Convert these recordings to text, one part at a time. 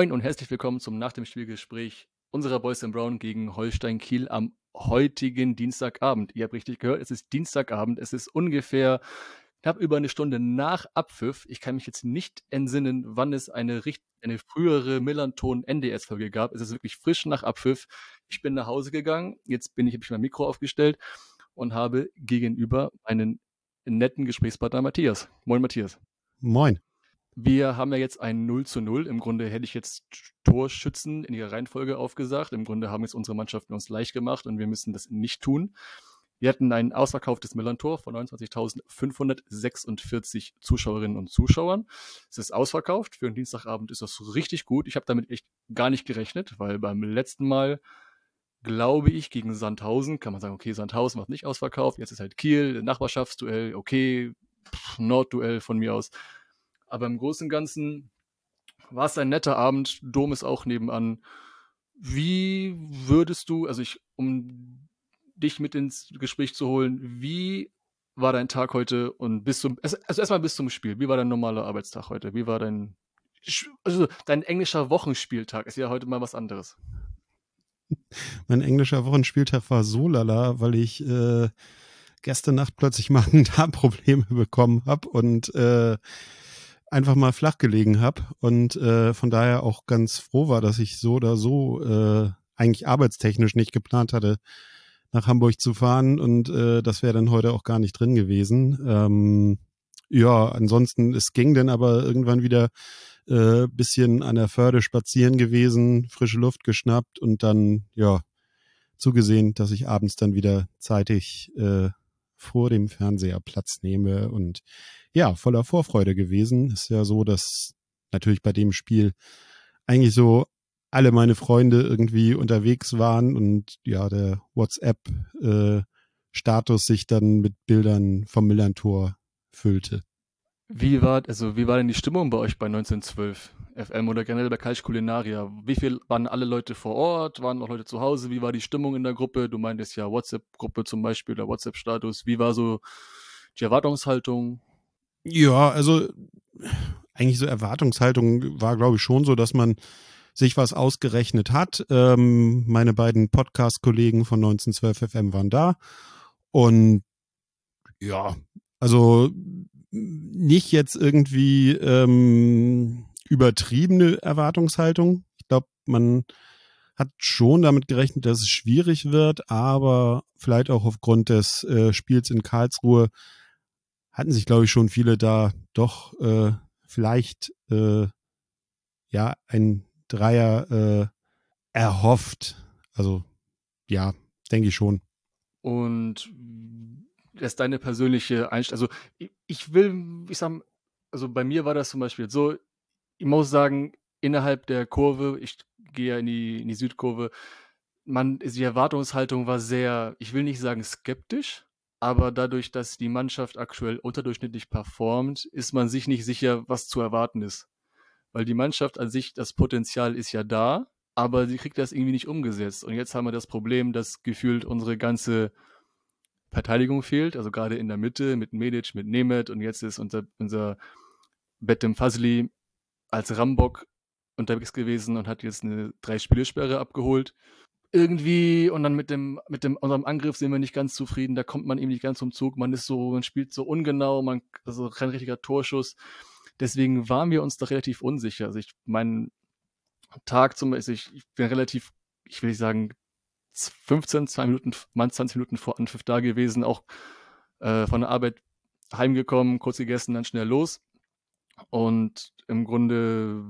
Moin und herzlich willkommen zum Nach dem Spielgespräch unserer Boys in Brown gegen Holstein Kiel am heutigen Dienstagabend. Ihr habt richtig gehört, es ist Dienstagabend, es ist ungefähr knapp über eine Stunde nach Abpfiff. Ich kann mich jetzt nicht entsinnen, wann es eine, eine frühere Millanton-NDS-Folge gab. Es ist wirklich frisch nach Abpfiff. Ich bin nach Hause gegangen, jetzt bin ich, habe ich mein Mikro aufgestellt und habe gegenüber einen netten Gesprächspartner Matthias. Moin Matthias. Moin. Wir haben ja jetzt ein 0 zu 0. Im Grunde hätte ich jetzt Torschützen in ihrer Reihenfolge aufgesagt. Im Grunde haben jetzt unsere Mannschaften uns leicht gemacht und wir müssen das nicht tun. Wir hatten ein ausverkauftes Millantor von 29.546 Zuschauerinnen und Zuschauern. Es ist ausverkauft. Für einen Dienstagabend ist das richtig gut. Ich habe damit echt gar nicht gerechnet, weil beim letzten Mal, glaube ich, gegen Sandhausen kann man sagen, okay, Sandhausen macht nicht ausverkauft. Jetzt ist halt Kiel, Nachbarschaftsduell, okay, Nordduell von mir aus. Aber im Großen und Ganzen war es ein netter Abend. Dom ist auch nebenan. Wie würdest du, also ich, um dich mit ins Gespräch zu holen, wie war dein Tag heute und bis zum, also erstmal bis zum Spiel. Wie war dein normaler Arbeitstag heute? Wie war dein, also dein englischer Wochenspieltag? Ist ja heute mal was anderes. Mein englischer Wochenspieltag war so lala, weil ich äh, gestern Nacht plötzlich Magen-Darm-Probleme bekommen habe und äh, einfach mal flach gelegen habe und äh, von daher auch ganz froh war, dass ich so oder so äh, eigentlich arbeitstechnisch nicht geplant hatte, nach Hamburg zu fahren und äh, das wäre dann heute auch gar nicht drin gewesen. Ähm, ja, ansonsten, es ging dann aber irgendwann wieder äh, bisschen an der Förde spazieren gewesen, frische Luft geschnappt und dann, ja, zugesehen, dass ich abends dann wieder zeitig äh, vor dem Fernseher Platz nehme und ja, voller Vorfreude gewesen. Ist ja so, dass natürlich bei dem Spiel eigentlich so alle meine Freunde irgendwie unterwegs waren und ja, der WhatsApp-Status äh, sich dann mit Bildern vom Millantor füllte. Wie war, also wie war denn die Stimmung bei euch bei 1912 FM oder generell bei Kalch Kulinaria? Wie viel waren alle Leute vor Ort? Waren noch Leute zu Hause? Wie war die Stimmung in der Gruppe? Du meintest ja WhatsApp-Gruppe zum Beispiel oder WhatsApp-Status. Wie war so die Erwartungshaltung? Ja, also eigentlich so Erwartungshaltung war, glaube ich, schon so, dass man sich was ausgerechnet hat. Ähm, meine beiden Podcast-Kollegen von 1912 FM waren da. Und ja, also nicht jetzt irgendwie ähm, übertriebene Erwartungshaltung. Ich glaube, man hat schon damit gerechnet, dass es schwierig wird, aber vielleicht auch aufgrund des äh, Spiels in Karlsruhe hatten sich, glaube ich, schon viele da doch äh, vielleicht äh, ja ein Dreier äh, erhofft. Also ja, denke ich schon. Und das ist deine persönliche Einstellung. Also ich, will, ich sag, also bei mir war das zum Beispiel so, ich muss sagen, innerhalb der Kurve, ich gehe ja in die, in die Südkurve, man, die Erwartungshaltung war sehr, ich will nicht sagen skeptisch, aber dadurch, dass die Mannschaft aktuell unterdurchschnittlich performt, ist man sich nicht sicher, was zu erwarten ist. Weil die Mannschaft an sich, das Potenzial ist ja da, aber sie kriegt das irgendwie nicht umgesetzt. Und jetzt haben wir das Problem, dass gefühlt unsere ganze Verteidigung fehlt, also gerade in der Mitte mit Medic, mit Nemeth und jetzt ist unser, unser Betem Fazli als Rambock unterwegs gewesen und hat jetzt eine drei Spielesperre abgeholt. Irgendwie und dann mit dem mit dem unserem Angriff sind wir nicht ganz zufrieden. Da kommt man eben nicht ganz zum Zug. Man ist so, man spielt so ungenau, man also kein richtiger Torschuss. Deswegen waren wir uns da relativ unsicher. Also ich meinen Tag zum Beispiel, ich, ich bin relativ, ich will nicht sagen 15, 2 Minuten, 20 Minuten vor Anpfiff da gewesen, auch äh, von der Arbeit heimgekommen, kurz gegessen, dann schnell los. Und im Grunde,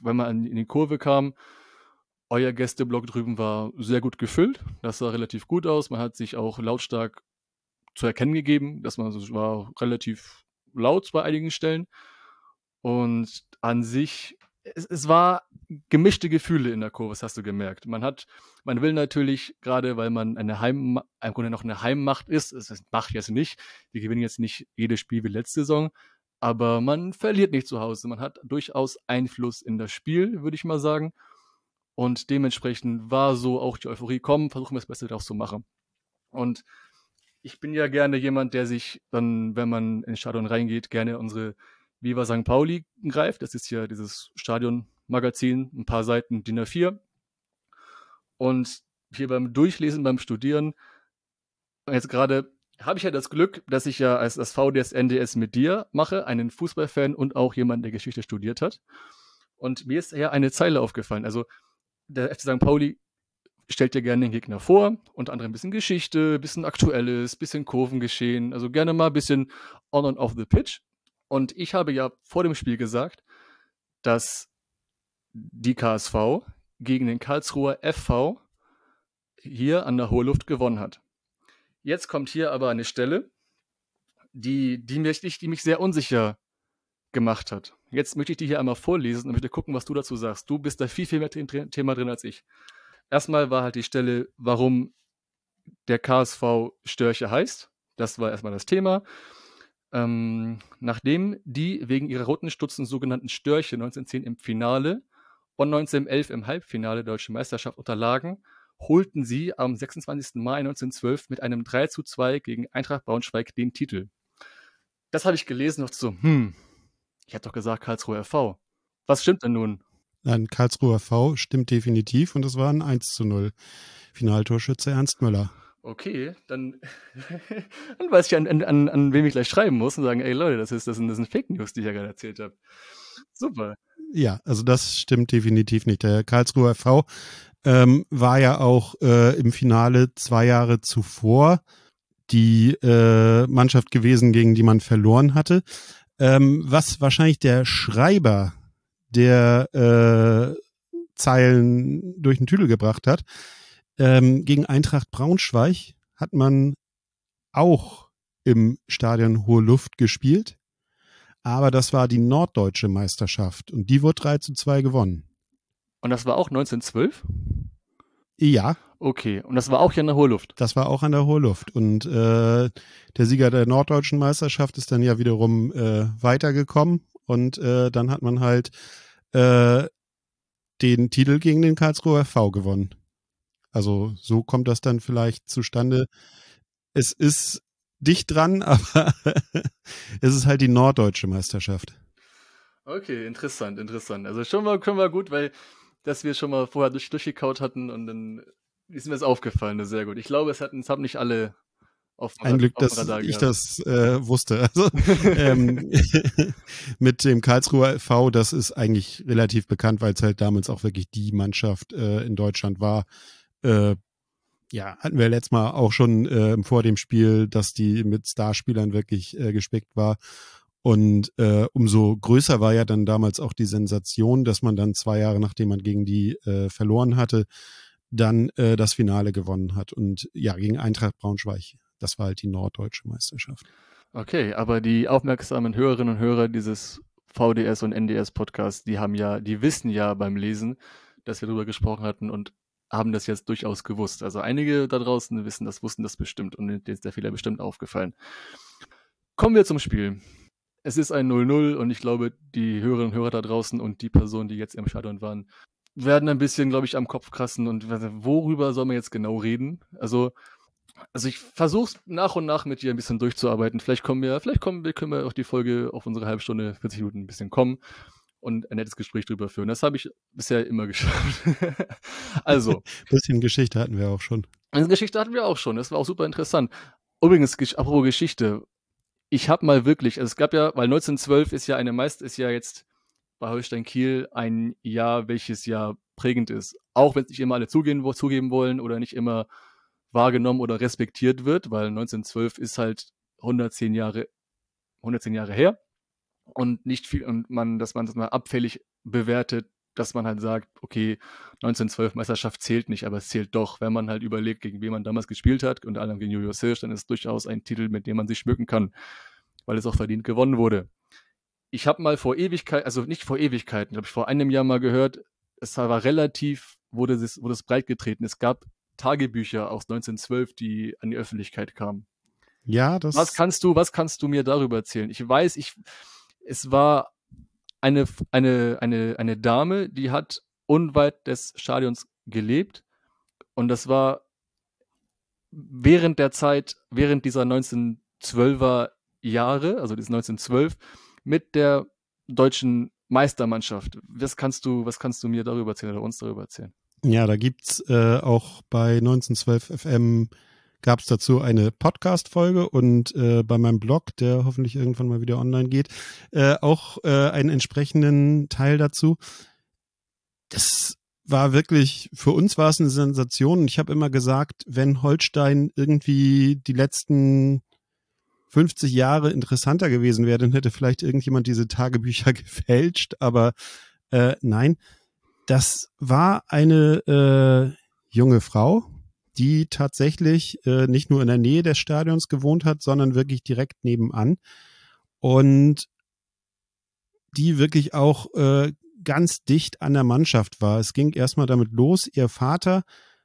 wenn man in die Kurve kam, euer Gästeblock drüben war sehr gut gefüllt. Das sah relativ gut aus. Man hat sich auch lautstark zu erkennen gegeben, dass man also war relativ laut bei einigen Stellen. Und an sich, es, es war gemischte Gefühle in der Kurve, das hast du gemerkt. Man hat, man will natürlich, gerade weil man eine Heim, im Grunde noch eine Heimmacht ist, es macht jetzt nicht, wir gewinnen jetzt nicht jedes Spiel wie letzte Saison, aber man verliert nicht zu Hause. Man hat durchaus Einfluss in das Spiel, würde ich mal sagen. Und dementsprechend war so auch die Euphorie, komm, versuchen wir das Beste daraus zu machen. Und ich bin ja gerne jemand, der sich dann, wenn man ins Stadion reingeht, gerne unsere Viva St. Pauli greift. Das ist ja dieses Stadionmagazin, ein paar Seiten DIN A4. Und hier beim Durchlesen, beim Studieren, jetzt gerade habe ich ja das Glück, dass ich ja als das VDS NDS mit dir mache, einen Fußballfan und auch jemand, der Geschichte studiert hat. Und mir ist ja eine Zeile aufgefallen. Also der FC St. Pauli stellt dir gerne den Gegner vor, unter anderem ein bisschen Geschichte, ein bisschen Aktuelles, ein bisschen Kurvengeschehen, also gerne mal ein bisschen on and off the pitch. Und ich habe ja vor dem Spiel gesagt, dass die KSV gegen den Karlsruher FV hier an der Hohe Luft gewonnen hat. Jetzt kommt hier aber eine Stelle, die, die, mich, die mich sehr unsicher gemacht hat. Jetzt möchte ich die hier einmal vorlesen und möchte gucken, was du dazu sagst. Du bist da viel, viel mehr im Thema drin als ich. Erstmal war halt die Stelle, warum der KSV Störche heißt. Das war erstmal das Thema. Ähm, nachdem die wegen ihrer roten Stutzen sogenannten Störche 1910 im Finale und 1911 im Halbfinale der Deutschen Meisterschaft unterlagen, holten sie am 26. Mai 1912 mit einem 3 zu 2 gegen Eintracht Braunschweig den Titel. Das habe ich gelesen und so, hm, ich habe doch gesagt Karlsruhe RV. Was stimmt denn nun? Nein, Karlsruher V stimmt definitiv und es war ein 1 zu 0. Finaltorschütze Ernst Müller. Okay, dann, dann weiß ich, an, an, an wem ich gleich schreiben muss und sagen, ey Leute, das ist, das sind, das sind Fake News, die ich ja gerade erzählt habe. Super. Ja, also das stimmt definitiv nicht. Der Karlsruher V ähm, war ja auch äh, im Finale zwei Jahre zuvor die äh, Mannschaft gewesen, gegen die man verloren hatte. Ähm, was wahrscheinlich der Schreiber der äh, Zeilen durch den Tüdel gebracht hat, ähm, gegen Eintracht Braunschweig hat man auch im Stadion Hohe Luft gespielt. Aber das war die norddeutsche Meisterschaft und die wurde 3 zu 2 gewonnen. Und das war auch 1912? Ja. Okay, und das war auch hier in der Hohe Luft? Das war auch an der Hohe Luft. Und äh, der Sieger der norddeutschen Meisterschaft ist dann ja wiederum äh, weitergekommen. Und äh, dann hat man halt äh, den Titel gegen den Karlsruher V gewonnen. Also so kommt das dann vielleicht zustande. Es ist dicht dran, aber es ist halt die norddeutsche Meisterschaft. Okay, interessant, interessant. Also schon mal können wir gut, weil dass wir schon mal vorher durch, durchgekaut hatten und dann ist mir das aufgefallen, das sehr gut. Ich glaube, es hatten, es haben nicht alle auf Ein Glück, dass Radar ich das äh, wusste. Also, ähm, mit dem Karlsruher V, das ist eigentlich relativ bekannt, weil es halt damals auch wirklich die Mannschaft äh, in Deutschland war, äh, ja, hatten wir letztes Mal auch schon äh, vor dem Spiel, dass die mit Starspielern wirklich äh, gespickt war. Und äh, umso größer war ja dann damals auch die Sensation, dass man dann zwei Jahre nachdem man gegen die äh, verloren hatte, dann äh, das Finale gewonnen hat. Und ja, gegen Eintracht Braunschweig. Das war halt die norddeutsche Meisterschaft. Okay, aber die aufmerksamen Hörerinnen und Hörer dieses VDS und NDS Podcasts, die haben ja, die wissen ja beim Lesen, dass wir darüber gesprochen hatten und haben das jetzt durchaus gewusst. Also einige da draußen wissen das, wussten das bestimmt und denen ist der Fehler bestimmt aufgefallen. Kommen wir zum Spiel. Es ist ein 0-0 und ich glaube, die Hörerinnen und Hörer da draußen und die Personen, die jetzt im Stadion waren, werden ein bisschen, glaube ich, am Kopf krassen und worüber soll man jetzt genau reden? Also, also ich versuche nach und nach mit dir ein bisschen durchzuarbeiten. Vielleicht kommen wir, vielleicht kommen wir, können wir auch die Folge auf unsere halbe Stunde, 40 Minuten ein bisschen kommen und ein nettes Gespräch drüber führen. Das habe ich bisher immer geschafft. also. Ein bisschen Geschichte hatten wir auch schon. Eine Geschichte hatten wir auch schon. Das war auch super interessant. Übrigens, apropos Geschichte. Ich habe mal wirklich, also es gab ja, weil 1912 ist ja eine meist, ist ja jetzt bei Holstein Kiel ein Jahr, welches ja prägend ist. Auch wenn es nicht immer alle zugehen, wo, zugeben wollen oder nicht immer wahrgenommen oder respektiert wird, weil 1912 ist halt 110 Jahre, 110 Jahre her und nicht viel, und man, dass man das mal abfällig bewertet, dass man halt sagt, okay, 1912 Meisterschaft zählt nicht, aber es zählt doch, wenn man halt überlegt, gegen wen man damals gespielt hat, unter anderem gegen Julius Hirsch, dann ist es durchaus ein Titel, mit dem man sich schmücken kann, weil es auch verdient gewonnen wurde. Ich habe mal vor Ewigkeit, also nicht vor Ewigkeiten, glaube ich, vor einem Jahr mal gehört, es war relativ, wurde es, wurde es breit getreten. Es gab Tagebücher aus 1912, die an die Öffentlichkeit kamen. Ja, das. Was kannst du, was kannst du mir darüber erzählen? Ich weiß, ich, es war eine, eine, eine, eine Dame, die hat unweit des Stadions gelebt. Und das war während der Zeit, während dieser 1912er Jahre, also dieses 1912, mit der deutschen Meistermannschaft. Was kannst du, was kannst du mir darüber erzählen oder uns darüber erzählen? Ja, da gibt's äh, auch bei 1912 FM gab es dazu eine Podcast-Folge und äh, bei meinem Blog, der hoffentlich irgendwann mal wieder online geht, äh, auch äh, einen entsprechenden Teil dazu. Das war wirklich, für uns war es eine Sensation. Ich habe immer gesagt, wenn Holstein irgendwie die letzten 50 Jahre interessanter gewesen wäre, dann hätte vielleicht irgendjemand diese Tagebücher gefälscht, aber äh, nein, das war eine äh, junge Frau, die tatsächlich äh, nicht nur in der Nähe des Stadions gewohnt hat, sondern wirklich direkt nebenan und die wirklich auch äh, ganz dicht an der Mannschaft war. Es ging erstmal damit los, ihr Vater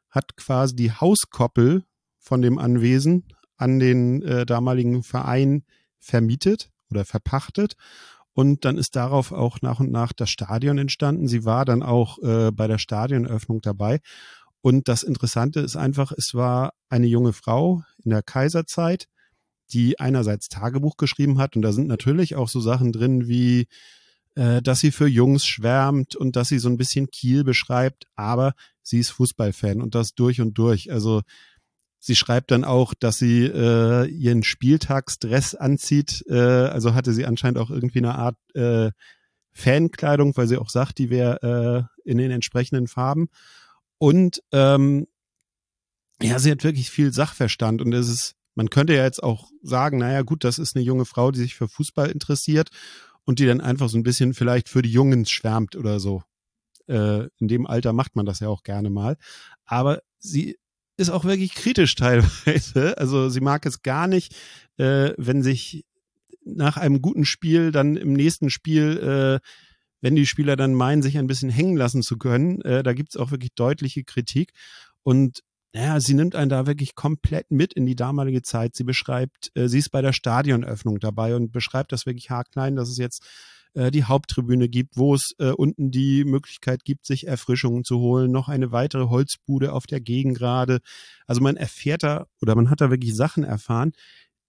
hat quasi die Hauskoppel von dem Anwesen an den äh, damaligen Verein vermietet oder verpachtet. Und dann ist darauf auch nach und nach das Stadion entstanden. Sie war dann auch äh, bei der Stadioneröffnung dabei. Und das Interessante ist einfach, es war eine junge Frau in der Kaiserzeit, die einerseits Tagebuch geschrieben hat. Und da sind natürlich auch so Sachen drin wie, äh, dass sie für Jungs schwärmt und dass sie so ein bisschen Kiel beschreibt. Aber sie ist Fußballfan und das durch und durch. Also Sie schreibt dann auch, dass sie äh, ihren Spieltagsdress anzieht. Äh, also hatte sie anscheinend auch irgendwie eine Art äh, Fankleidung, weil sie auch sagt, die wäre äh, in den entsprechenden Farben. Und ähm, ja, sie hat wirklich viel Sachverstand und es ist, man könnte ja jetzt auch sagen, naja gut, das ist eine junge Frau, die sich für Fußball interessiert und die dann einfach so ein bisschen vielleicht für die Jungen schwärmt oder so. Äh, in dem Alter macht man das ja auch gerne mal. Aber sie ist auch wirklich kritisch teilweise. Also sie mag es gar nicht, äh, wenn sich nach einem guten Spiel dann im nächsten Spiel äh, wenn die Spieler dann meinen, sich ein bisschen hängen lassen zu können. Äh, da gibt es auch wirklich deutliche Kritik. Und naja, sie nimmt einen da wirklich komplett mit in die damalige Zeit. Sie beschreibt, äh, sie ist bei der Stadionöffnung dabei und beschreibt das wirklich haarklein, dass es jetzt äh, die Haupttribüne gibt, wo es äh, unten die Möglichkeit gibt, sich Erfrischungen zu holen, noch eine weitere Holzbude auf der Gegengrade. Also man erfährt da oder man hat da wirklich Sachen erfahren,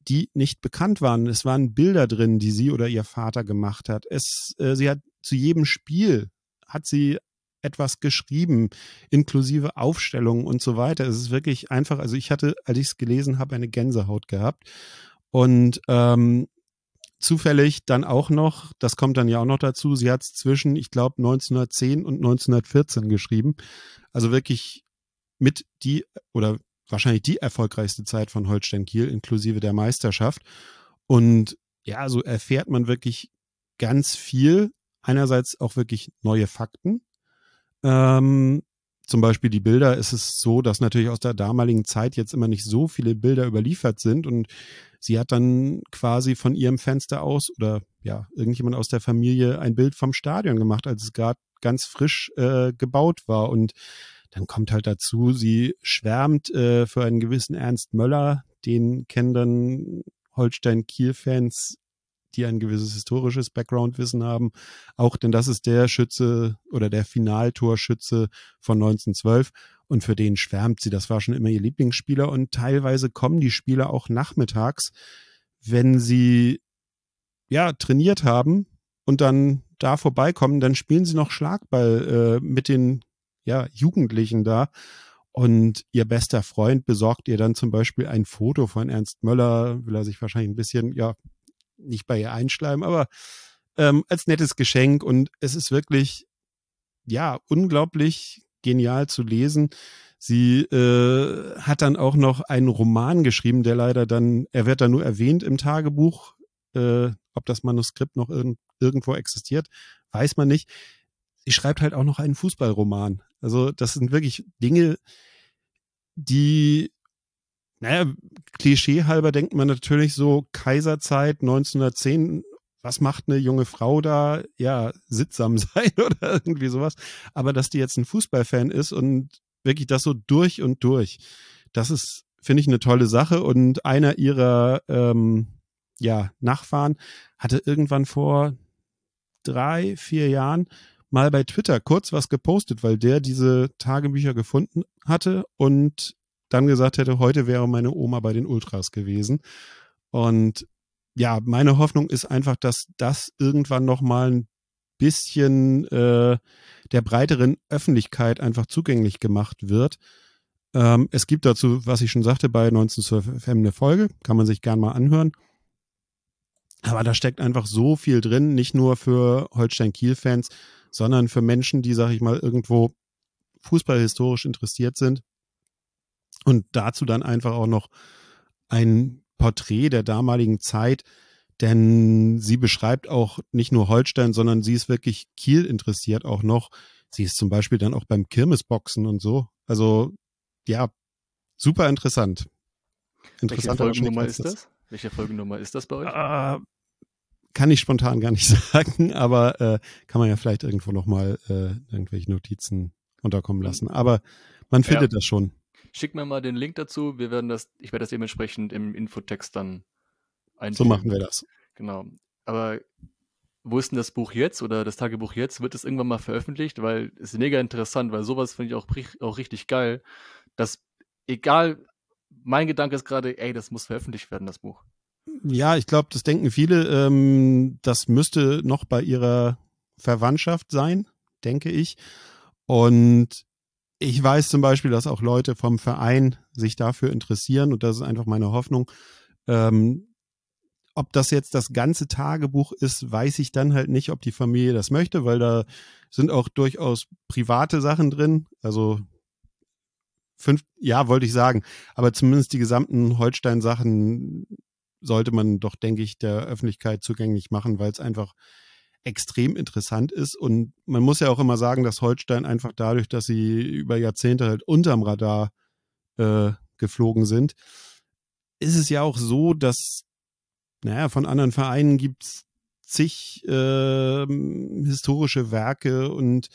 die nicht bekannt waren. Es waren Bilder drin, die sie oder ihr Vater gemacht hat. Es, äh, sie hat zu jedem Spiel hat sie etwas geschrieben, inklusive Aufstellungen und so weiter. Es ist wirklich einfach, also ich hatte, als ich es gelesen habe, eine Gänsehaut gehabt. Und ähm, zufällig dann auch noch, das kommt dann ja auch noch dazu, sie hat es zwischen, ich glaube, 1910 und 1914 geschrieben. Also wirklich mit die oder wahrscheinlich die erfolgreichste Zeit von Holstein Kiel, inklusive der Meisterschaft. Und ja, so erfährt man wirklich ganz viel. Einerseits auch wirklich neue Fakten. Ähm, zum Beispiel die Bilder. Ist es so, dass natürlich aus der damaligen Zeit jetzt immer nicht so viele Bilder überliefert sind und sie hat dann quasi von ihrem Fenster aus oder ja, irgendjemand aus der Familie ein Bild vom Stadion gemacht, als es gerade ganz frisch äh, gebaut war. Und dann kommt halt dazu, sie schwärmt äh, für einen gewissen Ernst Möller, den kennen dann Holstein-Kiel-Fans, die ein gewisses historisches Background-Wissen haben. Auch denn das ist der Schütze oder der Finaltorschütze von 1912 und für den schwärmt sie. Das war schon immer ihr Lieblingsspieler und teilweise kommen die Spieler auch nachmittags, wenn sie ja trainiert haben und dann da vorbeikommen, dann spielen sie noch Schlagball äh, mit den ja, Jugendlichen da. Und ihr bester Freund besorgt ihr dann zum Beispiel ein Foto von Ernst Möller, will er sich wahrscheinlich ein bisschen, ja, nicht bei ihr einschleimen, aber ähm, als nettes Geschenk. Und es ist wirklich, ja, unglaublich genial zu lesen. Sie äh, hat dann auch noch einen Roman geschrieben, der leider dann, er wird dann nur erwähnt im Tagebuch. Äh, ob das Manuskript noch irg irgendwo existiert, weiß man nicht sie schreibt halt auch noch einen Fußballroman. Also das sind wirklich Dinge, die, naja, klischeehalber denkt man natürlich so Kaiserzeit 1910, was macht eine junge Frau da? Ja, sittsam sein oder irgendwie sowas. Aber dass die jetzt ein Fußballfan ist und wirklich das so durch und durch, das ist, finde ich, eine tolle Sache. Und einer ihrer ähm, ja, Nachfahren hatte irgendwann vor drei, vier Jahren mal bei Twitter kurz was gepostet, weil der diese Tagebücher gefunden hatte und dann gesagt hätte, heute wäre meine Oma bei den Ultras gewesen. Und ja, meine Hoffnung ist einfach, dass das irgendwann nochmal ein bisschen äh, der breiteren Öffentlichkeit einfach zugänglich gemacht wird. Ähm, es gibt dazu, was ich schon sagte, bei 1912 FM eine Folge, kann man sich gern mal anhören. Aber da steckt einfach so viel drin, nicht nur für Holstein-Kiel-Fans, sondern für Menschen, die, sag ich mal, irgendwo fußballhistorisch interessiert sind. Und dazu dann einfach auch noch ein Porträt der damaligen Zeit, denn sie beschreibt auch nicht nur Holstein, sondern sie ist wirklich Kiel interessiert auch noch. Sie ist zum Beispiel dann auch beim Kirmesboxen und so. Also ja, super interessant. Welche Folgennummer ist das? Welche Folgennummer ist das bei euch? Äh, kann ich spontan gar nicht sagen, aber äh, kann man ja vielleicht irgendwo nochmal äh, irgendwelche Notizen unterkommen lassen. Aber man findet ja. das schon. Schick mir mal den Link dazu. Wir werden das, ich werde das dementsprechend im Infotext dann einfügen. So machen wir das. Genau. Aber wo ist denn das Buch jetzt oder das Tagebuch jetzt? Wird es irgendwann mal veröffentlicht? Weil es ist mega interessant, weil sowas finde ich auch, auch richtig geil, dass egal, mein Gedanke ist gerade, ey, das muss veröffentlicht werden, das Buch. Ja, ich glaube, das denken viele. Ähm, das müsste noch bei ihrer Verwandtschaft sein, denke ich. Und ich weiß zum Beispiel, dass auch Leute vom Verein sich dafür interessieren und das ist einfach meine Hoffnung. Ähm, ob das jetzt das ganze Tagebuch ist, weiß ich dann halt nicht, ob die Familie das möchte, weil da sind auch durchaus private Sachen drin. Also fünf, ja, wollte ich sagen. Aber zumindest die gesamten Holstein-Sachen sollte man doch, denke ich, der Öffentlichkeit zugänglich machen, weil es einfach extrem interessant ist. Und man muss ja auch immer sagen, dass Holstein einfach dadurch, dass sie über Jahrzehnte halt unterm Radar äh, geflogen sind, ist es ja auch so, dass, naja, von anderen Vereinen gibt's zig äh, historische Werke und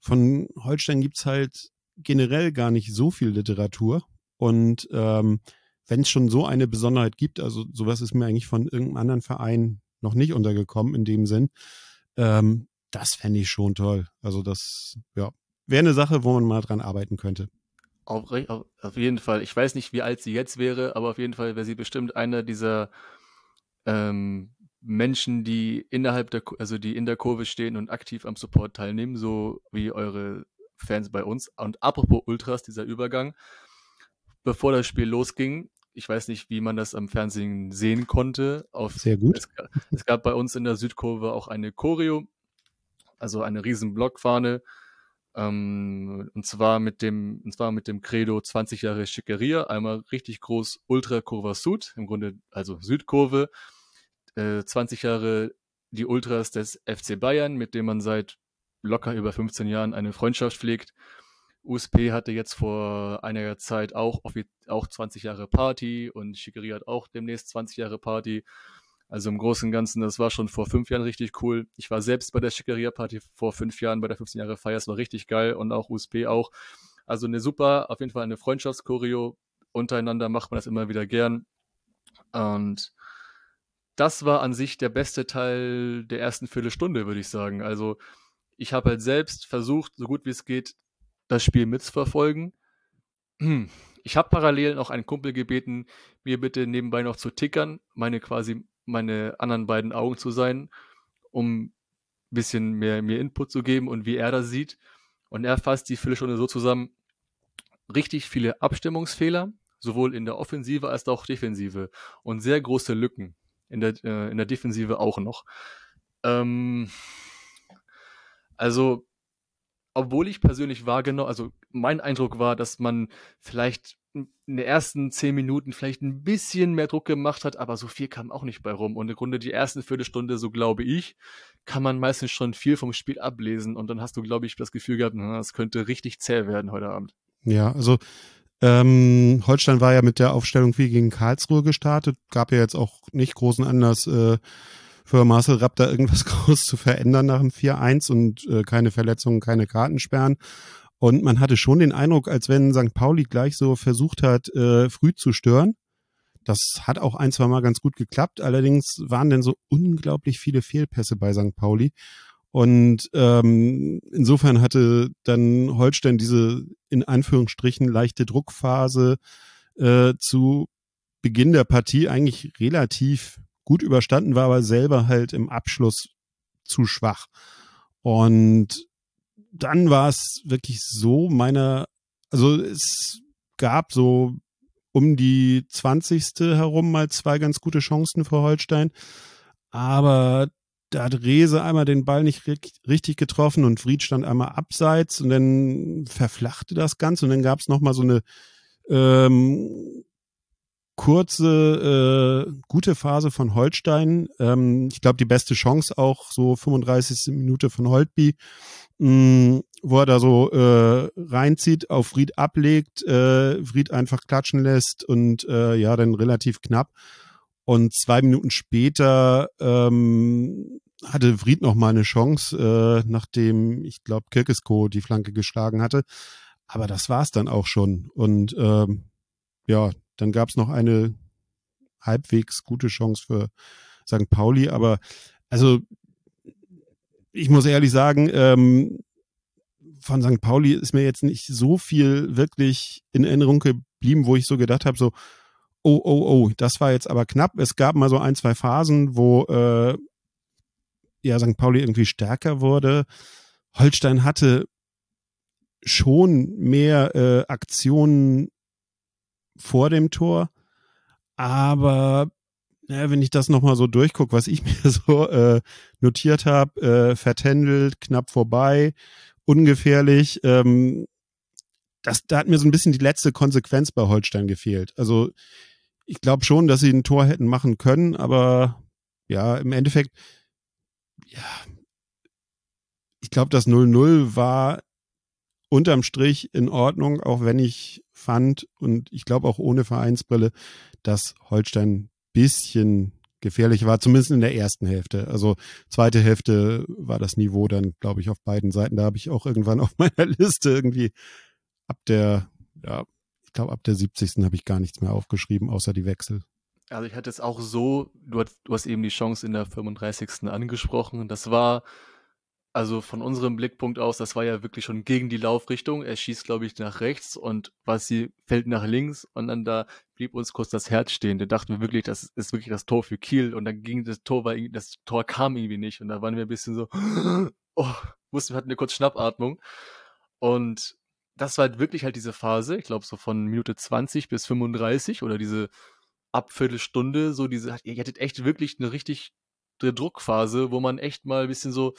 von Holstein gibt's halt generell gar nicht so viel Literatur. Und ähm, wenn es schon so eine Besonderheit gibt, also sowas ist mir eigentlich von irgendeinem anderen Verein noch nicht untergekommen in dem Sinn, ähm, das fände ich schon toll. Also das, ja, wäre eine Sache, wo man mal dran arbeiten könnte. Auf, auf, auf, jeden Fall. Ich weiß nicht, wie alt sie jetzt wäre, aber auf jeden Fall wäre sie bestimmt einer dieser ähm, Menschen, die innerhalb der, also die in der Kurve stehen und aktiv am Support teilnehmen, so wie eure Fans bei uns. Und apropos Ultras, dieser Übergang, bevor das Spiel losging, ich weiß nicht, wie man das am Fernsehen sehen konnte. Auf, Sehr gut. Es, es, gab bei uns in der Südkurve auch eine Choreo, also eine riesen Blockfahne. Ähm, und zwar mit dem, und zwar mit dem Credo 20 Jahre Schickeria, einmal richtig groß Ultra Curva Sud, im Grunde also Südkurve, äh, 20 Jahre die Ultras des FC Bayern, mit dem man seit locker über 15 Jahren eine Freundschaft pflegt. USP hatte jetzt vor einiger Zeit auch, auch 20 Jahre Party und Shikari hat auch demnächst 20 Jahre Party. Also im Großen und Ganzen, das war schon vor fünf Jahren richtig cool. Ich war selbst bei der Schickeria-Party vor fünf Jahren, bei der 15 Jahre Feier, es war richtig geil und auch USP auch. Also eine super, auf jeden Fall eine Freundschaftschoreo. Untereinander macht man das immer wieder gern. Und das war an sich der beste Teil der ersten Viertelstunde, würde ich sagen. Also ich habe halt selbst versucht, so gut wie es geht, das Spiel mitzuverfolgen. Ich habe parallel noch einen Kumpel gebeten, mir bitte nebenbei noch zu tickern, meine quasi meine anderen beiden Augen zu sein, um ein bisschen mehr mir Input zu geben und wie er das sieht. Und er fasst die Viertelstunde so zusammen, richtig viele Abstimmungsfehler, sowohl in der Offensive als auch Defensive und sehr große Lücken in der, äh, in der Defensive auch noch. Ähm, also obwohl ich persönlich wahrgenommen, also mein Eindruck war, dass man vielleicht in den ersten zehn Minuten vielleicht ein bisschen mehr Druck gemacht hat, aber so viel kam auch nicht bei rum. Und im Grunde die ersten Viertelstunde, so glaube ich, kann man meistens schon viel vom Spiel ablesen. Und dann hast du, glaube ich, das Gefühl gehabt, es könnte richtig zäh werden heute Abend. Ja, also ähm, Holstein war ja mit der Aufstellung wie gegen Karlsruhe gestartet, gab ja jetzt auch nicht großen Anlass, äh, für Marcel Rapp da irgendwas groß zu verändern nach dem 4-1 und äh, keine Verletzungen, keine Kartensperren. Und man hatte schon den Eindruck, als wenn St. Pauli gleich so versucht hat, äh, früh zu stören. Das hat auch ein, zwei Mal ganz gut geklappt. Allerdings waren denn so unglaublich viele Fehlpässe bei St. Pauli. Und ähm, insofern hatte dann Holstein diese in Anführungsstrichen leichte Druckphase äh, zu Beginn der Partie eigentlich relativ gut überstanden, war aber selber halt im Abschluss zu schwach. Und dann war es wirklich so meiner, also es gab so um die 20. herum mal zwei ganz gute Chancen für Holstein. Aber da hat Rese einmal den Ball nicht richtig getroffen und Fried stand einmal abseits und dann verflachte das Ganze und dann gab es nochmal so eine ähm, kurze, äh, gute Phase von Holstein. Ähm, ich glaube, die beste Chance auch so 35. Minute von Holtby, mh, mm, wo er da so äh, reinzieht, auf Fried ablegt, äh, Fried einfach klatschen lässt und äh, ja, dann relativ knapp. Und zwei Minuten später ähm, hatte Fried noch mal eine Chance, äh, nachdem, ich glaube, Kirkesko die Flanke geschlagen hatte. Aber das war's dann auch schon. Und ähm, ja, dann gab's noch eine halbwegs gute Chance für St. Pauli. Aber also ich muss ehrlich sagen, ähm, von St. Pauli ist mir jetzt nicht so viel wirklich in Erinnerung geblieben, wo ich so gedacht habe, so, oh, oh, oh, das war jetzt aber knapp. Es gab mal so ein, zwei Phasen, wo äh, ja St. Pauli irgendwie stärker wurde. Holstein hatte schon mehr äh, Aktionen vor dem Tor, aber ja, wenn ich das nochmal so durchgucke, was ich mir so äh, notiert habe, äh, vertändelt, knapp vorbei, ungefährlich, ähm, das, da hat mir so ein bisschen die letzte Konsequenz bei Holstein gefehlt. Also ich glaube schon, dass sie ein Tor hätten machen können, aber ja, im Endeffekt, ja, ich glaube, das 0-0 war unterm Strich in Ordnung, auch wenn ich fand und ich glaube auch ohne Vereinsbrille, dass Holstein bisschen gefährlich war, zumindest in der ersten Hälfte. Also zweite Hälfte war das Niveau dann, glaube ich, auf beiden Seiten. Da habe ich auch irgendwann auf meiner Liste irgendwie ab der ja, ich glaube, ab der 70. habe ich gar nichts mehr aufgeschrieben, außer die Wechsel. Also ich hatte es auch so, du hast, du hast eben die Chance in der 35. angesprochen. Das war, also von unserem Blickpunkt aus, das war ja wirklich schon gegen die Laufrichtung. Er schießt, glaube ich, nach rechts und was sie fällt nach links und dann da blieb uns kurz das Herz stehen. Da dachten wir wirklich, das ist wirklich das Tor für Kiel und dann ging das Tor, weil das Tor kam irgendwie nicht und da waren wir ein bisschen so, oh, wussten wir hatten eine kurz Schnappatmung und das war halt wirklich halt diese Phase, ich glaube so von Minute 20 bis 35 oder diese Abviertelstunde, so diese, ihr hattet echt wirklich eine richtig Druckphase, wo man echt mal ein bisschen so,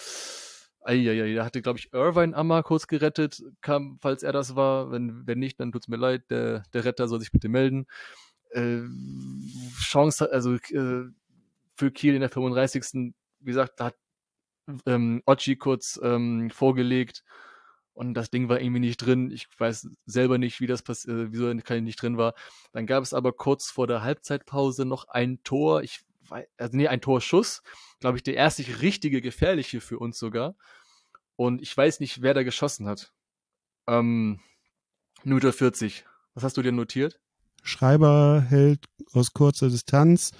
Eieiei, da hatte, glaube ich, Irvine Amma kurz gerettet, kam, falls er das war. Wenn, wenn nicht, dann tut's mir leid, der, der Retter soll sich bitte melden. Äh, Chance, also äh, für Kiel in der 35. Wie gesagt, da hat ähm, Ochi kurz ähm, vorgelegt und das Ding war irgendwie nicht drin. Ich weiß selber nicht, wie das passiert, äh, wieso nicht drin war. Dann gab es aber kurz vor der Halbzeitpause noch ein Tor. Ich also nee, ein Torschuss. Glaube ich, der erste richtige gefährliche für uns sogar. Und ich weiß nicht, wer da geschossen hat. Ähm, Minute 40. Was hast du dir notiert? Schreiber hält aus kurzer Distanz.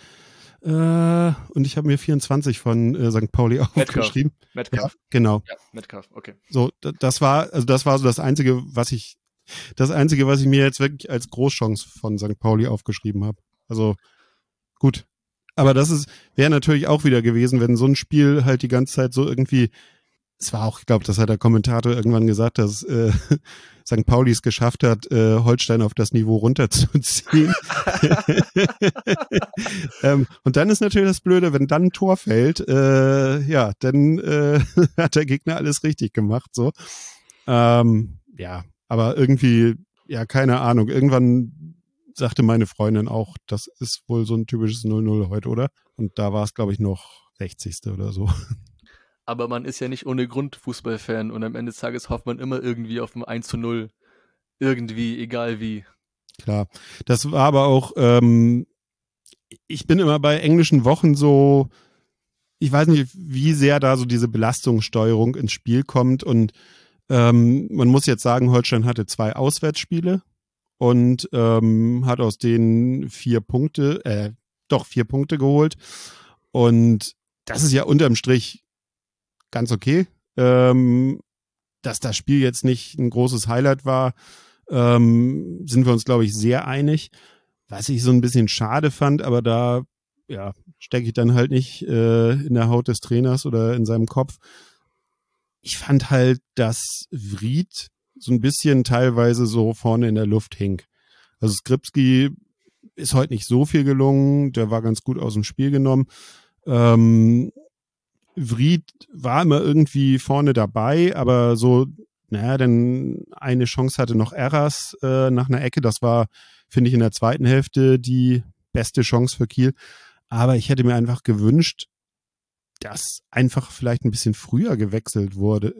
Äh, und ich habe mir 24 von äh, St. Pauli aufgeschrieben. Metcalf. Ja, genau. Ja, Metcalf, okay. So, das war, also das war so das Einzige, was ich, das Einzige, was ich mir jetzt wirklich als Großchance von St. Pauli aufgeschrieben habe. Also gut. Aber das ist, wäre natürlich auch wieder gewesen, wenn so ein Spiel halt die ganze Zeit so irgendwie es war auch, ich glaube, das hat der Kommentator irgendwann gesagt, dass äh, St. Pauli es geschafft hat, äh, Holstein auf das Niveau runterzuziehen. ähm, und dann ist natürlich das Blöde, wenn dann ein Tor fällt, äh, ja, dann äh, hat der Gegner alles richtig gemacht. So, ähm, ja, aber irgendwie, ja, keine Ahnung. Irgendwann sagte meine Freundin auch, das ist wohl so ein typisches 0-0 heute, oder? Und da war es, glaube ich, noch 60. oder so aber man ist ja nicht ohne Grund Fußballfan und am Ende des Tages hofft man immer irgendwie auf ein 1 zu 0. Irgendwie, egal wie. Klar. Das war aber auch, ähm, ich bin immer bei englischen Wochen so, ich weiß nicht, wie sehr da so diese Belastungssteuerung ins Spiel kommt und ähm, man muss jetzt sagen, Holstein hatte zwei Auswärtsspiele und ähm, hat aus denen vier Punkte, äh, doch vier Punkte geholt. Und das ist ja unterm Strich ganz okay. Ähm, dass das Spiel jetzt nicht ein großes Highlight war, ähm, sind wir uns, glaube ich, sehr einig. Was ich so ein bisschen schade fand, aber da ja, stecke ich dann halt nicht äh, in der Haut des Trainers oder in seinem Kopf. Ich fand halt, dass Vried so ein bisschen teilweise so vorne in der Luft hing. Also Skripski ist heute nicht so viel gelungen, der war ganz gut aus dem Spiel genommen. Ähm, Vried war immer irgendwie vorne dabei, aber so, naja, denn eine Chance hatte noch Erras äh, nach einer Ecke. Das war, finde ich, in der zweiten Hälfte die beste Chance für Kiel. Aber ich hätte mir einfach gewünscht, dass einfach vielleicht ein bisschen früher gewechselt wurde.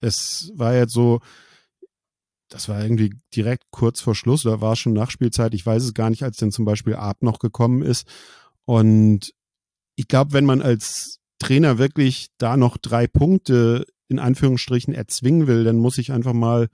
Es war jetzt so, das war irgendwie direkt kurz vor Schluss oder war schon Nachspielzeit. Ich weiß es gar nicht, als denn zum Beispiel Ab noch gekommen ist. Und ich glaube, wenn man als Trainer wirklich da noch drei Punkte in Anführungsstrichen erzwingen will, dann muss ich einfach mal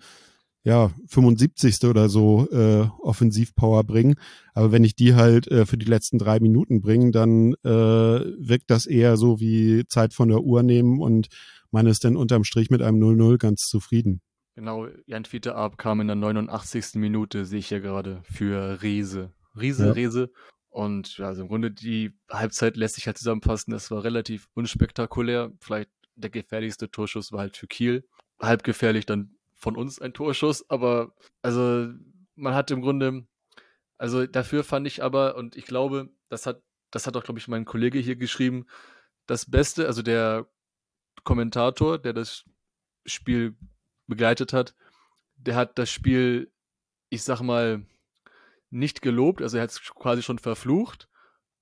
ja 75. oder so äh, Offensivpower bringen. Aber wenn ich die halt äh, für die letzten drei Minuten bringe, dann äh, wirkt das eher so wie Zeit von der Uhr nehmen und man ist dann unterm Strich mit einem 0-0 ganz zufrieden. Genau, Jan Fiete Ab kam in der 89. Minute, sehe ich hier gerade, für Riese. Riese, ja. Riese. Und ja, also im Grunde die Halbzeit lässt sich halt zusammenfassen. Das war relativ unspektakulär. Vielleicht der gefährlichste Torschuss war halt für Kiel. Halb gefährlich dann von uns ein Torschuss, aber also man hat im Grunde, also dafür fand ich aber, und ich glaube, das hat, das hat auch, glaube ich, mein Kollege hier geschrieben, das Beste, also der Kommentator, der das Spiel begleitet hat, der hat das Spiel, ich sag mal, nicht gelobt, also er hat es quasi schon verflucht,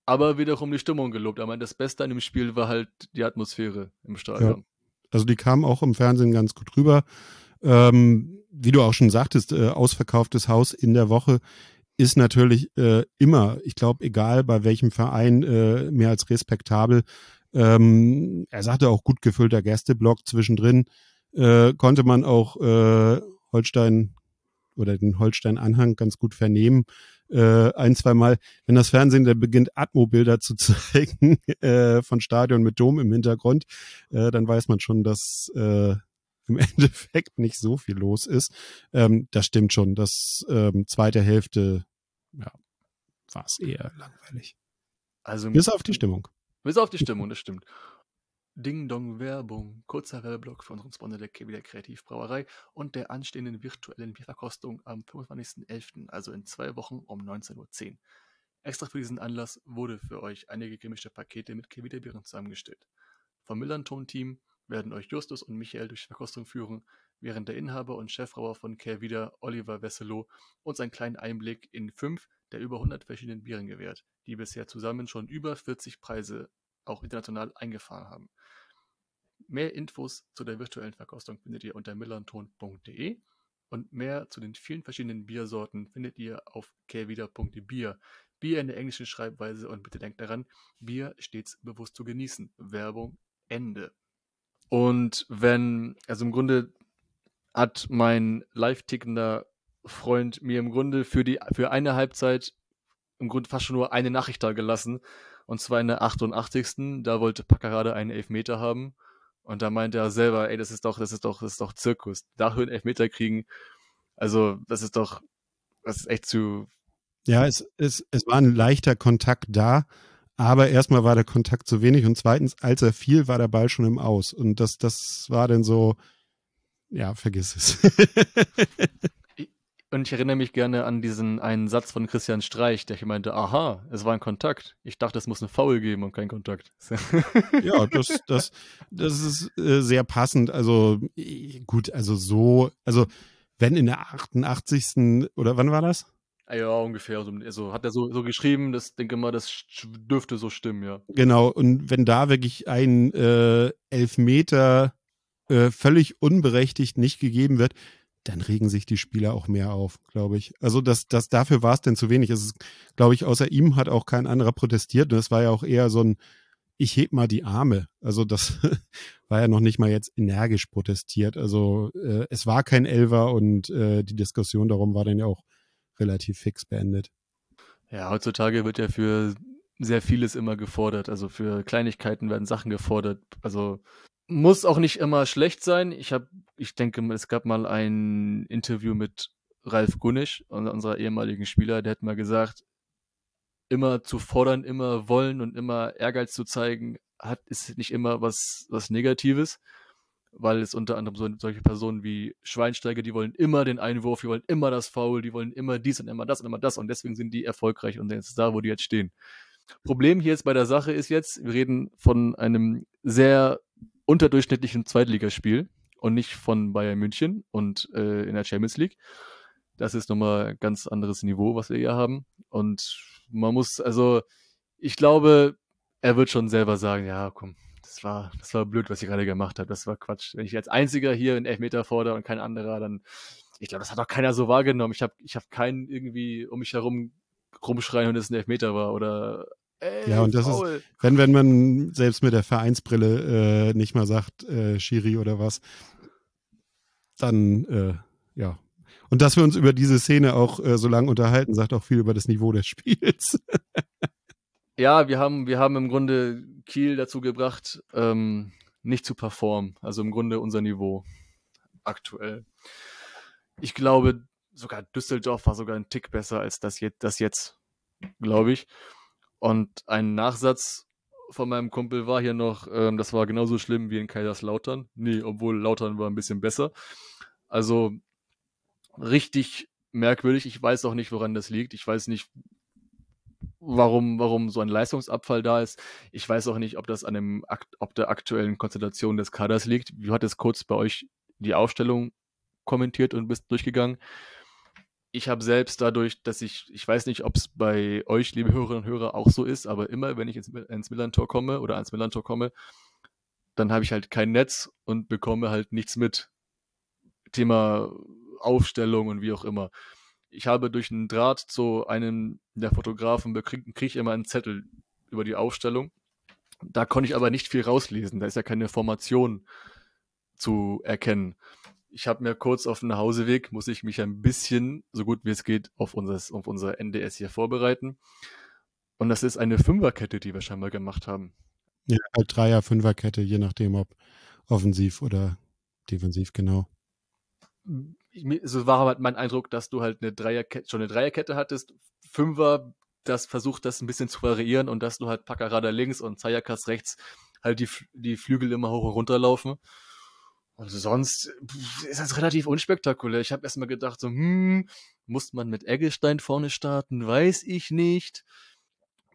aber wiederum die Stimmung gelobt. Er meint, das Beste an dem Spiel war halt die Atmosphäre im Stadion. Ja. Also die kam auch im Fernsehen ganz gut rüber. Ähm, wie du auch schon sagtest, äh, ausverkauftes Haus in der Woche ist natürlich äh, immer, ich glaube, egal bei welchem Verein, äh, mehr als respektabel. Ähm, er sagte auch gut gefüllter Gästeblock zwischendrin. Äh, konnte man auch äh, Holstein oder den Holstein-Anhang ganz gut vernehmen. Äh, ein, zwei Mal, wenn das Fernsehen dann beginnt, Atmo-Bilder zu zeigen äh, von Stadion mit Dom im Hintergrund, äh, dann weiß man schon, dass äh, im Endeffekt nicht so viel los ist. Ähm, das stimmt schon. Das ähm, zweite Hälfte, ja, war es eher langweilig. Also bis auf die Stimmung. Bis auf die Stimmung, das stimmt. Ding Dong Werbung, kurzer Werbeblock von unserem Sponsor der Kevida Kreativbrauerei und der anstehenden virtuellen Bierverkostung am 25.11., also in zwei Wochen um 19.10 Uhr. Extra für diesen Anlass wurde für euch einige gemischte Pakete mit Kevida Bieren zusammengestellt. Vom Millanton-Team werden euch Justus und Michael durch die Verkostung führen, während der Inhaber und Chefbrauer von Kehrwieder, Oliver Wesselow, uns einen kleinen Einblick in fünf der über 100 verschiedenen Bieren gewährt, die bisher zusammen schon über 40 Preise auch international eingefahren haben. Mehr Infos zu der virtuellen Verkostung findet ihr unter millanton.de und mehr zu den vielen verschiedenen Biersorten findet ihr auf kehrwieder.bier. Bier in der englischen Schreibweise und bitte denkt daran, Bier stets bewusst zu genießen. Werbung Ende. Und wenn, also im Grunde hat mein live tickender Freund mir im Grunde für die für eine Halbzeit im Grunde fast schon nur eine Nachricht da gelassen. Und zwar in der 88. Da wollte Packerade einen Elfmeter haben. Und da meinte er selber, ey, das ist doch, das ist doch, das ist doch Zirkus. Dafür einen Elfmeter kriegen. Also, das ist doch, das ist echt zu. Ja, es, es, es war ein leichter Kontakt da. Aber erstmal war der Kontakt zu wenig und zweitens, als er fiel, war der Ball schon im Aus. Und das, das war dann so, ja, vergiss es. und ich erinnere mich gerne an diesen einen Satz von Christian Streich, der meinte, aha, es war ein Kontakt. Ich dachte, es muss eine Foul geben und kein Kontakt. ja, das, das, das ist äh, sehr passend. Also gut, also so, also wenn in der 88. oder wann war das? Ah ja, ungefähr. Also, also hat er so, so geschrieben, das denke mal, das dürfte so stimmen, ja. Genau, und wenn da wirklich ein äh, Elfmeter äh, völlig unberechtigt nicht gegeben wird, dann regen sich die Spieler auch mehr auf, glaube ich. Also das, das dafür war es denn zu wenig. Es ist, glaube ich, außer ihm hat auch kein anderer protestiert. Und es war ja auch eher so ein, ich heb mal die Arme. Also das war ja noch nicht mal jetzt energisch protestiert. Also äh, es war kein Elver und äh, die Diskussion darum war dann ja auch relativ fix beendet. Ja, heutzutage wird ja für sehr vieles immer gefordert. Also für Kleinigkeiten werden Sachen gefordert. Also muss auch nicht immer schlecht sein. Ich habe, ich denke, es gab mal ein Interview mit Ralf Gunnisch, unserer ehemaligen Spieler, der hat mal gesagt, immer zu fordern, immer wollen und immer Ehrgeiz zu zeigen, hat, ist nicht immer was, was Negatives, weil es unter anderem so, solche Personen wie Schweinsteiger, die wollen immer den Einwurf, die wollen immer das Foul, die wollen immer dies und immer das und immer das und deswegen sind die erfolgreich und jetzt da, wo die jetzt stehen. Problem hier jetzt bei der Sache ist jetzt, wir reden von einem sehr unterdurchschnittlichen Zweitligaspiel und nicht von Bayern München und äh, in der Champions League. Das ist nochmal ein ganz anderes Niveau, was wir hier haben. Und man muss, also, ich glaube, er wird schon selber sagen, ja, komm, das war, das war blöd, was ich gerade gemacht habe. Das war Quatsch. Wenn ich als einziger hier einen Elfmeter fordere und kein anderer, dann, ich glaube, das hat auch keiner so wahrgenommen. Ich habe ich hab keinen irgendwie um mich herum rumschreien und es ein Elfmeter war oder Ey, ja, und das faul. ist, wenn, wenn man selbst mit der Vereinsbrille äh, nicht mal sagt, äh, Schiri oder was, dann, äh, ja. Und dass wir uns über diese Szene auch äh, so lange unterhalten, sagt auch viel über das Niveau des Spiels. ja, wir haben, wir haben im Grunde Kiel dazu gebracht, ähm, nicht zu performen. Also im Grunde unser Niveau aktuell. Ich glaube, sogar Düsseldorf war sogar ein Tick besser als das jetzt, das jetzt glaube ich. Und ein Nachsatz von meinem Kumpel war hier noch, ähm, das war genauso schlimm wie in Kaiserslautern. Nee, obwohl Lautern war ein bisschen besser. Also richtig merkwürdig. Ich weiß auch nicht, woran das liegt. Ich weiß nicht, warum, warum so ein Leistungsabfall da ist. Ich weiß auch nicht, ob das an dem, ob der aktuellen Konstellation des Kaders liegt. Wie hat es kurz bei euch die Aufstellung kommentiert und bist durchgegangen? Ich habe selbst dadurch, dass ich, ich weiß nicht, ob es bei euch, liebe Hörerinnen und Hörer, auch so ist, aber immer, wenn ich ins, ins Millantor komme oder ans Millantor komme, dann habe ich halt kein Netz und bekomme halt nichts mit. Thema Aufstellung und wie auch immer. Ich habe durch einen Draht zu einem der Fotografen kriege krieg ich immer einen Zettel über die Aufstellung. Da konnte ich aber nicht viel rauslesen. Da ist ja keine Formation zu erkennen ich habe mir kurz auf dem Nachhauseweg, muss ich mich ein bisschen, so gut wie es geht, auf, unseres, auf unser NDS hier vorbereiten. Und das ist eine Fünferkette, die wir scheinbar gemacht haben. Ja, Dreier, Fünferkette, je nachdem, ob offensiv oder defensiv, genau. So war halt mein Eindruck, dass du halt eine Dreierkette, schon eine Dreierkette hattest. Fünfer, das versucht das ein bisschen zu variieren und dass du halt Packerada links und Zayakas rechts halt die, die Flügel immer hoch und runter laufen. Und sonst ist das relativ unspektakulär. Ich habe erstmal gedacht, so, hm, muss man mit Eggestein vorne starten? Weiß ich nicht.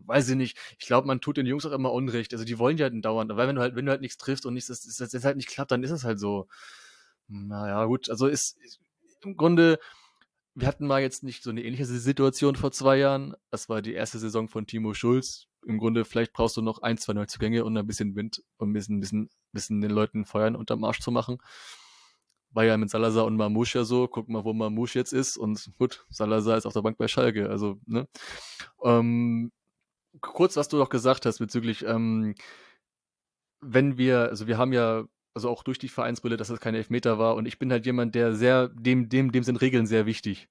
Weiß ich nicht. Ich glaube, man tut den Jungs auch immer Unrecht. Also die wollen ja halt dauernd, weil wenn du halt, wenn du halt nichts triffst und nichts, das, das, das halt nicht klappt, dann ist es halt so. Naja, gut. Also ist, ist im Grunde, wir hatten mal jetzt nicht so eine ähnliche Situation vor zwei Jahren. Das war die erste Saison von Timo Schulz. Im Grunde, vielleicht brauchst du noch ein, zwei Neuzugänge und ein bisschen Wind und ein bisschen, ein bisschen bisschen den Leuten Feuern unterm Arsch zu machen. War ja mit Salazar und Mamouche ja so. Guck mal, wo Mamouche jetzt ist. Und gut, Salazar ist auf der Bank bei Schalke. Also, ne? Ähm, kurz, was du doch gesagt hast bezüglich, ähm, wenn wir, also wir haben ja, also auch durch die Vereinsbrille, dass das keine Elfmeter war. Und ich bin halt jemand, der sehr, dem, dem, dem sind Regeln sehr wichtig.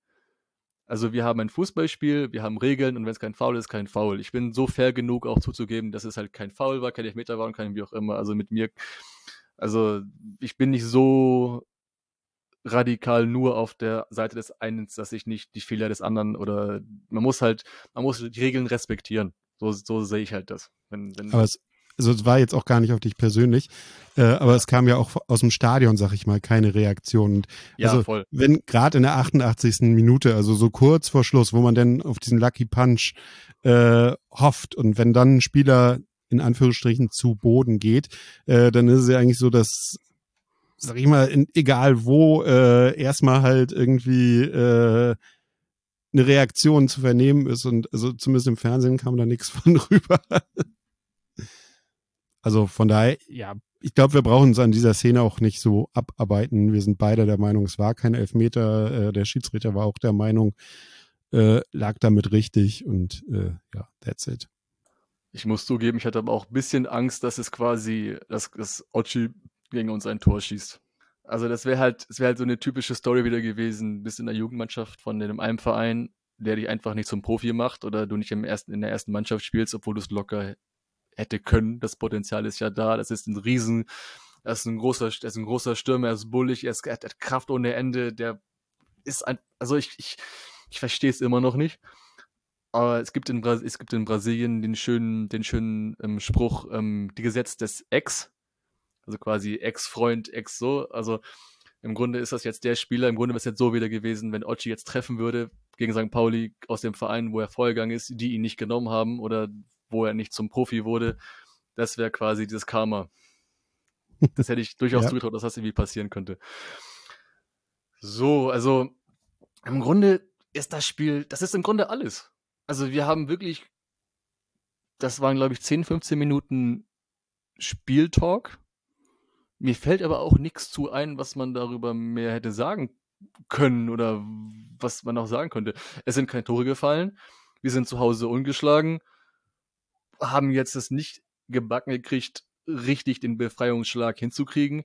Also wir haben ein Fußballspiel, wir haben Regeln und wenn es kein Foul ist, kein Foul. Ich bin so fair genug auch zuzugeben, dass es halt kein Foul war, kein Elfmeter war und kein wie auch immer. Also mit mir, also ich bin nicht so radikal nur auf der Seite des einen, dass ich nicht die Fehler des anderen oder man muss halt, man muss die Regeln respektieren. So, so sehe ich halt das. Wenn, wenn Aber es also es war jetzt auch gar nicht auf dich persönlich, äh, aber es kam ja auch aus dem Stadion, sag ich mal, keine Reaktion. Und ja, also, voll. Wenn gerade in der 88. Minute, also so kurz vor Schluss, wo man denn auf diesen Lucky Punch äh, hofft und wenn dann ein Spieler in Anführungsstrichen zu Boden geht, äh, dann ist es ja eigentlich so, dass sag ich mal, in, egal wo, äh, erstmal halt irgendwie äh, eine Reaktion zu vernehmen ist und also zumindest im Fernsehen kam da nichts von rüber. Also von daher, ja, ich glaube, wir brauchen uns an dieser Szene auch nicht so abarbeiten. Wir sind beide der Meinung, es war kein Elfmeter. Äh, der Schiedsrichter war auch der Meinung, äh, lag damit richtig und äh, ja, that's it. Ich muss zugeben, ich hatte aber auch ein bisschen Angst, dass es quasi, dass, dass Ochi gegen uns ein Tor schießt. Also das wäre halt, es wäre halt so eine typische Story wieder gewesen, bist in der Jugendmannschaft von einem Verein, der dich einfach nicht zum Profi macht oder du nicht im ersten, in der ersten Mannschaft spielst, obwohl du es locker hätte können. Das Potenzial ist ja da. Das ist ein riesen, Er ist ein großer, er ist ein großer Stürmer, er ist bullig, er, ist, er hat Kraft ohne Ende, der ist ein, also ich, ich, ich verstehe es immer noch nicht. Aber es gibt in, Bras es gibt in Brasilien den schönen, den schönen ähm, Spruch, ähm, die Gesetz des Ex, also quasi Ex-Freund, Ex so. Also im Grunde ist das jetzt der Spieler, im Grunde wäre es jetzt so wieder gewesen, wenn Ochi jetzt treffen würde gegen St. Pauli aus dem Verein, wo er vorgegangen ist, die ihn nicht genommen haben oder wo er nicht zum Profi wurde. Das wäre quasi dieses Karma. Das hätte ich durchaus ja. zugetraut, dass das irgendwie passieren könnte. So, also im Grunde ist das Spiel, das ist im Grunde alles. Also wir haben wirklich, das waren glaube ich 10, 15 Minuten Spieltalk. Mir fällt aber auch nichts zu ein, was man darüber mehr hätte sagen können oder was man auch sagen könnte. Es sind keine Tore gefallen. Wir sind zu Hause ungeschlagen. Haben jetzt es nicht gebacken gekriegt, richtig den Befreiungsschlag hinzukriegen.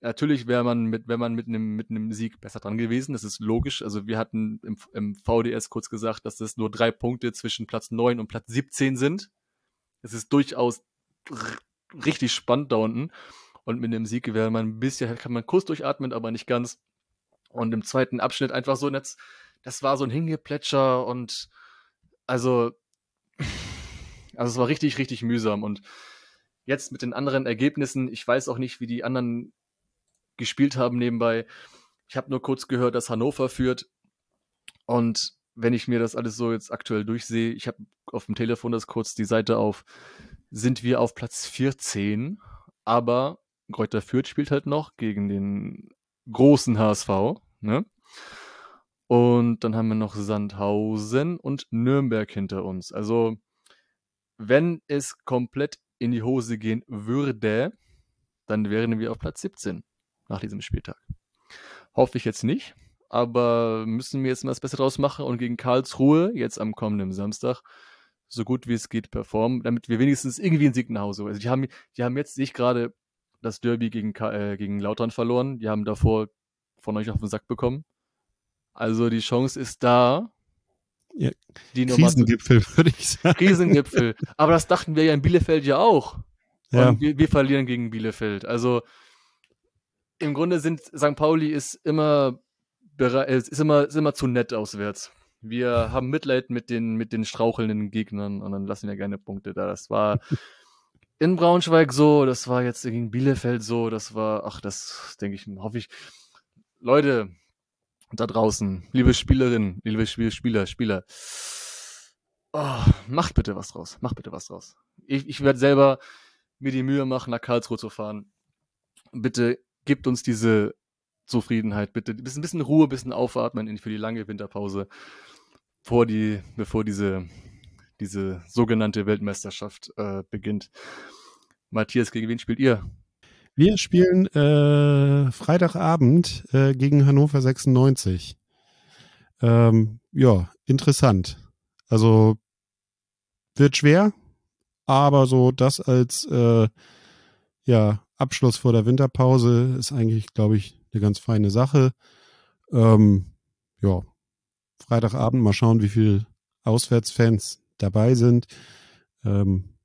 Natürlich wäre man mit, wenn man mit einem, mit einem Sieg besser dran gewesen. Das ist logisch. Also wir hatten im, im VDS kurz gesagt, dass das nur drei Punkte zwischen Platz 9 und Platz 17 sind. Es ist durchaus richtig spannend da unten. Und mit einem Sieg wäre man ein bisschen, kann man kurz durchatmen, aber nicht ganz. Und im zweiten Abschnitt einfach so, das, das war so ein Hingeplätscher und also, also es war richtig, richtig mühsam. Und jetzt mit den anderen Ergebnissen, ich weiß auch nicht, wie die anderen gespielt haben nebenbei. Ich habe nur kurz gehört, dass Hannover führt. Und wenn ich mir das alles so jetzt aktuell durchsehe, ich habe auf dem Telefon das kurz die Seite auf, sind wir auf Platz 14, aber Kräuter Fürth spielt halt noch gegen den großen HSV, ne? Und dann haben wir noch Sandhausen und Nürnberg hinter uns. Also, wenn es komplett in die Hose gehen würde, dann wären wir auf Platz 17 nach diesem Spieltag. Hoffe ich jetzt nicht, aber müssen wir jetzt mal das Beste draus machen und gegen Karlsruhe jetzt am kommenden Samstag so gut wie es geht performen, damit wir wenigstens irgendwie einen Sieg nach Hause holen. Also die haben, die haben jetzt sich gerade das Derby gegen, äh, gegen Lautern verloren. Die haben davor von euch auf den Sack bekommen. Also die Chance ist da. Ja, die Krisengipfel, würde ich sagen. Krisengipfel. Aber das dachten wir ja in Bielefeld ja auch. Ja. Und wir, wir verlieren gegen Bielefeld. Also im Grunde sind St. Pauli ist immer ist immer, ist immer zu nett auswärts. Wir haben Mitleid mit den, mit den strauchelnden Gegnern und dann lassen wir gerne Punkte da. Das war in Braunschweig so, das war jetzt gegen Bielefeld so, das war, ach, das denke ich, hoffe ich. Leute da draußen, liebe Spielerinnen, liebe Spieler, Spieler, oh, macht bitte was draus, macht bitte was draus. Ich, ich werde selber mir die Mühe machen, nach Karlsruhe zu fahren. Bitte gibt uns diese Zufriedenheit, bitte. Ein bisschen, bisschen Ruhe, ein bisschen aufatmen für die lange Winterpause, vor die, bevor diese, diese sogenannte Weltmeisterschaft äh, beginnt. Matthias, gegen wen spielt ihr? Wir spielen äh, Freitagabend äh, gegen Hannover 96. Ähm, ja, interessant. Also wird schwer, aber so das als äh, ja Abschluss vor der Winterpause ist eigentlich, glaube ich, eine ganz feine Sache. Ähm, ja, Freitagabend mal schauen, wie viele Auswärtsfans dabei sind. Ähm,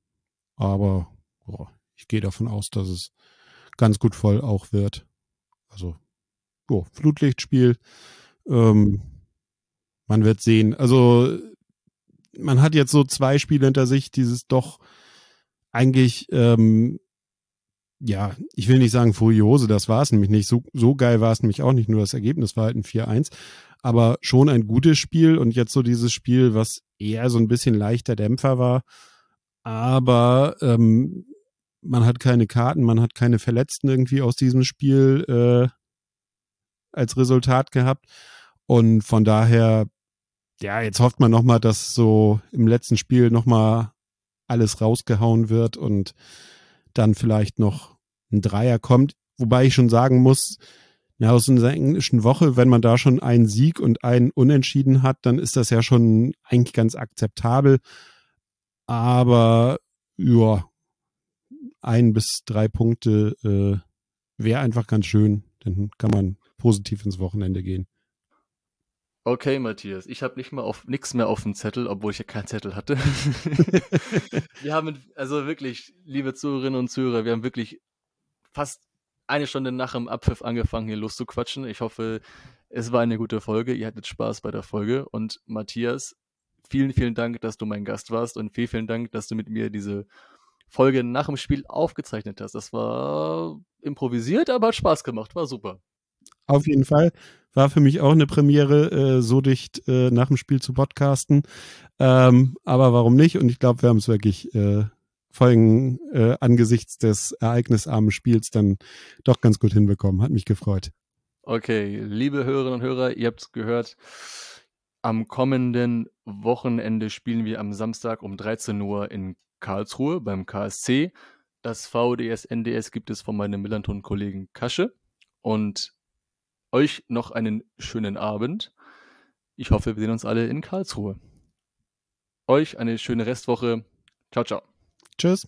aber boah, ich gehe davon aus, dass es ganz gut voll auch wird. Also, oh, Flutlichtspiel. Ähm, man wird sehen. Also, man hat jetzt so zwei Spiele hinter sich, dieses doch eigentlich ähm, ja, ich will nicht sagen furiose, das war es nämlich nicht. So, so geil war es nämlich auch nicht, nur das Ergebnis war halt ein 4-1. Aber schon ein gutes Spiel und jetzt so dieses Spiel, was eher so ein bisschen leichter Dämpfer war. Aber ähm, man hat keine Karten, man hat keine Verletzten irgendwie aus diesem Spiel äh, als Resultat gehabt. Und von daher, ja, jetzt hofft man nochmal, dass so im letzten Spiel nochmal alles rausgehauen wird und dann vielleicht noch ein Dreier kommt. Wobei ich schon sagen muss, ja, aus einer englischen Woche, wenn man da schon einen Sieg und einen Unentschieden hat, dann ist das ja schon eigentlich ganz akzeptabel. Aber ja, ein bis drei Punkte äh, wäre einfach ganz schön. Dann kann man positiv ins Wochenende gehen. Okay, Matthias, ich habe nicht mal auf nichts mehr auf dem Zettel, obwohl ich ja keinen Zettel hatte. wir haben also wirklich, liebe Zuhörerinnen und Zuhörer, wir haben wirklich fast eine Stunde nach dem Abpfiff angefangen, hier loszuquatschen. Ich hoffe, es war eine gute Folge. Ihr hattet Spaß bei der Folge. Und Matthias, vielen, vielen Dank, dass du mein Gast warst und vielen, vielen Dank, dass du mit mir diese Folge nach dem Spiel aufgezeichnet hast. Das war improvisiert, aber hat Spaß gemacht. War super. Auf jeden Fall. War für mich auch eine Premiere, äh, so dicht äh, nach dem Spiel zu podcasten. Ähm, aber warum nicht? Und ich glaube, wir haben es wirklich äh, allem äh, angesichts des ereignisarmen Spiels dann doch ganz gut hinbekommen. Hat mich gefreut. Okay, liebe Hörerinnen und Hörer, ihr habt es gehört. Am kommenden Wochenende spielen wir am Samstag um 13 Uhr in Karlsruhe beim KSC. Das VDS NDS gibt es von meinem Millanton-Kollegen Kasche. Und euch noch einen schönen Abend. Ich hoffe, wir sehen uns alle in Karlsruhe. Euch eine schöne Restwoche. Ciao, ciao. Tschüss.